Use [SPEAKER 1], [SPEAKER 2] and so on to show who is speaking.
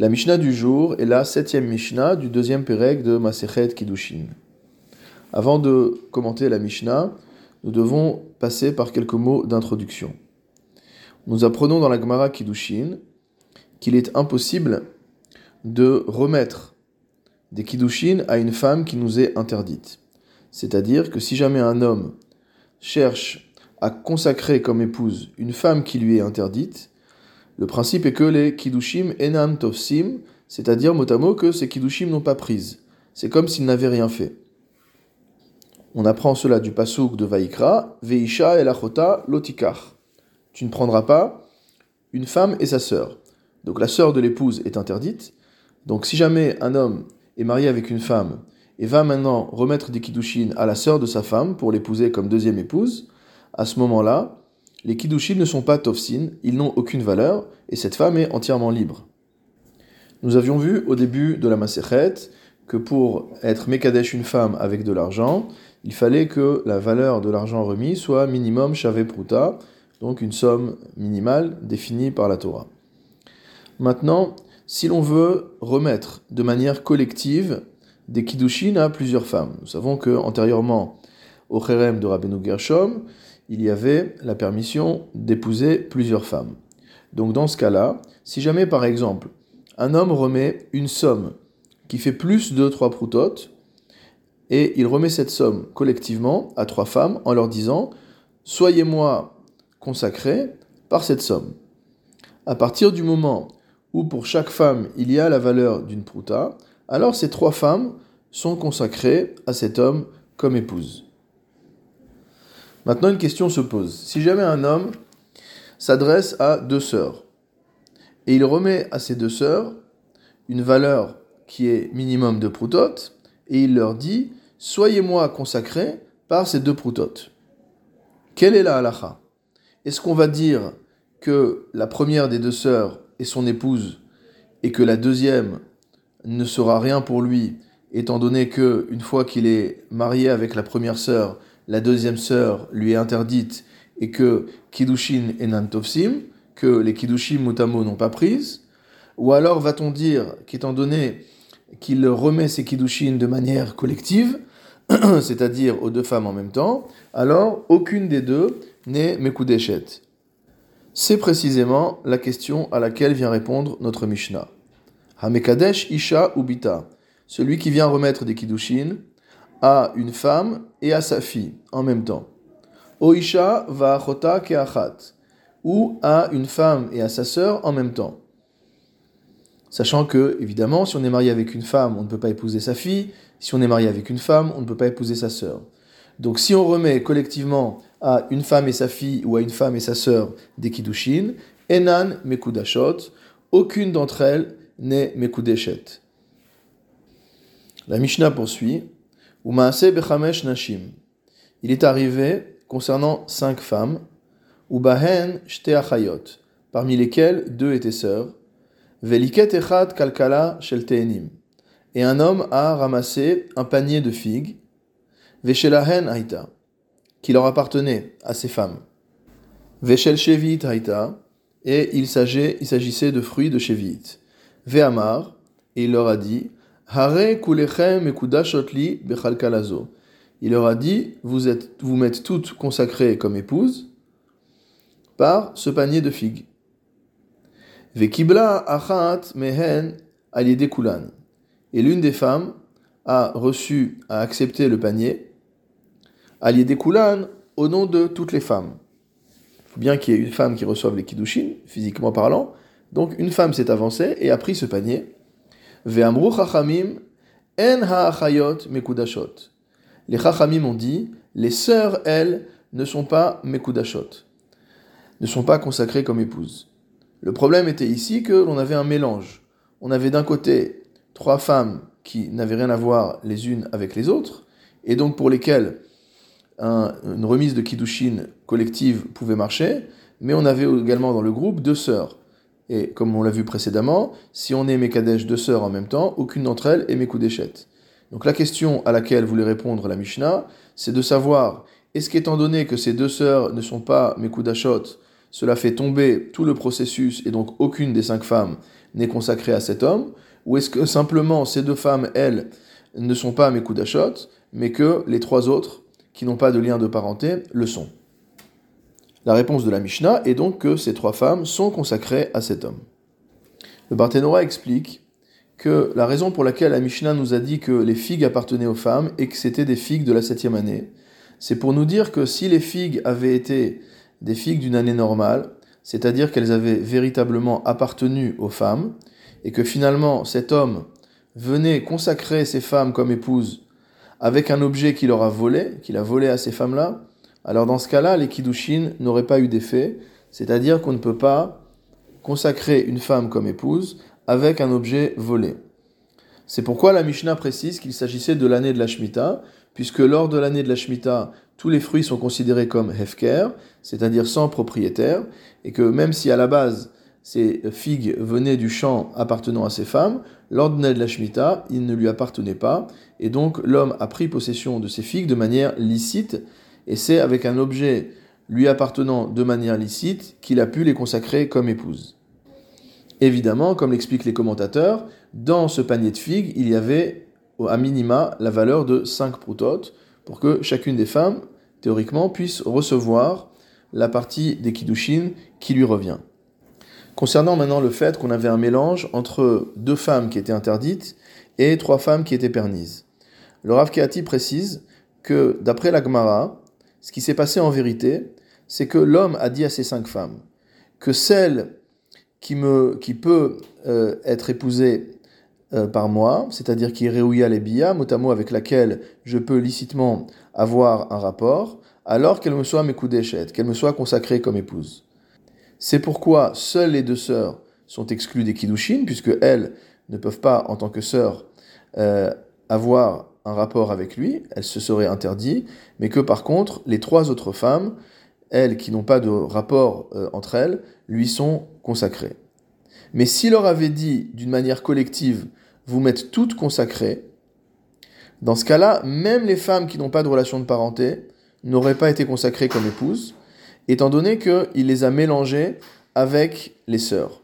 [SPEAKER 1] La Mishnah du jour est la septième Mishnah du deuxième Pérec de Masechet Kiddushin. Avant de commenter la Mishnah, nous devons passer par quelques mots d'introduction. Nous apprenons dans la Gemara Kiddushin qu'il est impossible de remettre des Kiddushin à une femme qui nous est interdite. C'est-à-dire que si jamais un homme cherche à consacrer comme épouse une femme qui lui est interdite, le principe est que les kiddushim enam tovsim, c'est-à-dire mot à mot que ces kiddushim n'ont pas prise. C'est comme s'ils n'avaient rien fait. On apprend cela du pasuk de Vaikra, Veisha el achota lotikar. Tu ne prendras pas une femme et sa sœur. Donc la sœur de l'épouse est interdite. Donc si jamais un homme est marié avec une femme et va maintenant remettre des kiddushin à la sœur de sa femme pour l'épouser comme deuxième épouse, à ce moment-là, les kiddushin ne sont pas tofsin, ils n'ont aucune valeur, et cette femme est entièrement libre. Nous avions vu au début de la Masechet que pour être Mekadesh une femme avec de l'argent, il fallait que la valeur de l'argent remis soit minimum shave pruta, donc une somme minimale définie par la Torah. Maintenant, si l'on veut remettre de manière collective des kiddushin à plusieurs femmes, nous savons que antérieurement au Cherem de Rabbeinu Gershom, il y avait la permission d'épouser plusieurs femmes. Donc dans ce cas-là, si jamais par exemple un homme remet une somme qui fait plus de trois proutotes, et il remet cette somme collectivement à trois femmes en leur disant Soyez-moi consacrés par cette somme. À partir du moment où pour chaque femme il y a la valeur d'une prouta, alors ces trois femmes sont consacrées à cet homme comme épouse. Maintenant, une question se pose. Si jamais un homme s'adresse à deux sœurs, et il remet à ces deux sœurs une valeur qui est minimum de proutotes, et il leur dit Soyez-moi consacrés par ces deux proutotes. Quelle est la halacha Est-ce qu'on va dire que la première des deux sœurs est son épouse et que la deuxième ne sera rien pour lui, étant donné que une fois qu'il est marié avec la première sœur, la deuxième sœur lui est interdite et que Kiddushin et Nantovsim, que les Kiddushim Mutamo n'ont pas prise Ou alors va-t-on dire qu'étant donné qu'il remet ses Kiddushin de manière collective, c'est-à-dire aux deux femmes en même temps, alors aucune des deux n'est Mekudeshet C'est précisément la question à laquelle vient répondre notre Mishnah. Hamekadesh Isha Ubita, celui qui vient remettre des Kiddushin, à une femme et à sa fille en même temps. Oisha va achota keachat, ou à une femme et à sa sœur en même temps. Sachant que, évidemment, si on est marié avec une femme, on ne peut pas épouser sa fille. Si on est marié avec une femme, on ne peut pas épouser sa sœur. Donc si on remet collectivement à une femme et sa fille ou à une femme et sa sœur des kiddushin, enan mekudashot, aucune d'entre elles n'est mekudeshet. La Mishnah poursuit. Nashim. Il est arrivé concernant cinq femmes, ubahen shte achayot, parmi lesquelles deux étaient sœurs, veliket echad kalkala shel et un homme a ramassé un panier de figues, veshelahen haïta, qui leur appartenait à ces femmes, veshel shevit haïta, et il s'agissait de fruits de shevit, ve'amar, et il leur a dit, Il leur a dit, vous êtes, m'êtes toutes consacrées comme épouses par ce panier de figues. Achat. Et l'une des femmes a reçu, a accepté le panier kulan au nom de toutes les femmes. Il faut bien qu'il y ait une femme qui reçoive les kiddushin, physiquement parlant. Donc une femme s'est avancée et a pris ce panier Ve'amru chachamim en ha'achayot mekudashot. Les chachamim ont dit, les sœurs, elles, ne sont pas mekudashot, ne sont pas consacrées comme épouses. Le problème était ici que l'on avait un mélange. On avait d'un côté trois femmes qui n'avaient rien à voir les unes avec les autres, et donc pour lesquelles une remise de kiddushin collective pouvait marcher, mais on avait également dans le groupe deux sœurs. Et comme on l'a vu précédemment, si on est Mekadesh deux sœurs en même temps, aucune d'entre elles est Mekudeshet. Donc la question à laquelle voulait répondre la Mishnah, c'est de savoir, est-ce qu'étant donné que ces deux sœurs ne sont pas Mekudashot, cela fait tomber tout le processus et donc aucune des cinq femmes n'est consacrée à cet homme, ou est-ce que simplement ces deux femmes, elles, ne sont pas mes d'achot, mais que les trois autres, qui n'ont pas de lien de parenté, le sont? La réponse de la Mishnah est donc que ces trois femmes sont consacrées à cet homme. Le Barthénora explique que la raison pour laquelle la Mishnah nous a dit que les figues appartenaient aux femmes et que c'était des figues de la septième année, c'est pour nous dire que si les figues avaient été des figues d'une année normale, c'est-à-dire qu'elles avaient véritablement appartenu aux femmes, et que finalement cet homme venait consacrer ces femmes comme épouses avec un objet qu'il leur a volé, qu'il a volé à ces femmes-là, alors dans ce cas-là, les kiddushin n'auraient pas eu d'effet, c'est-à-dire qu'on ne peut pas consacrer une femme comme épouse avec un objet volé. C'est pourquoi la Mishnah précise qu'il s'agissait de l'année de la Shemitah, puisque lors de l'année de la Shemitah, tous les fruits sont considérés comme hefker, c'est-à-dire sans propriétaire, et que même si à la base ces figues venaient du champ appartenant à ces femmes, lors de la Shemitah, ils ne lui appartenaient pas, et donc l'homme a pris possession de ces figues de manière licite, et c'est avec un objet lui appartenant de manière licite qu'il a pu les consacrer comme épouse. Évidemment, comme l'expliquent les commentateurs, dans ce panier de figues, il y avait à minima la valeur de 5 proutotes, pour que chacune des femmes, théoriquement, puisse recevoir la partie des kiddushin qui lui revient. Concernant maintenant le fait qu'on avait un mélange entre deux femmes qui étaient interdites et trois femmes qui étaient permises. Le Rav Kehati précise que d'après la Gemara, ce qui s'est passé en vérité, c'est que l'homme a dit à ces cinq femmes que celle qui, peut euh, être épousée euh, par moi, c'est-à-dire qui est les bia, mot avec laquelle je peux licitement avoir un rapport, alors qu'elle me soit mes qu'elle me soit consacrée comme épouse. C'est pourquoi seules les deux sœurs sont exclues des kiddushin, puisque elles ne peuvent pas, en tant que sœurs, euh, avoir un rapport avec lui, elles se seraient interdites, mais que par contre, les trois autres femmes, elles qui n'ont pas de rapport euh, entre elles, lui sont consacrées. Mais s'il leur avait dit d'une manière collective, vous m'êtes toutes consacrées, dans ce cas-là, même les femmes qui n'ont pas de relation de parenté n'auraient pas été consacrées comme épouses, étant donné qu'il les a mélangés avec les sœurs.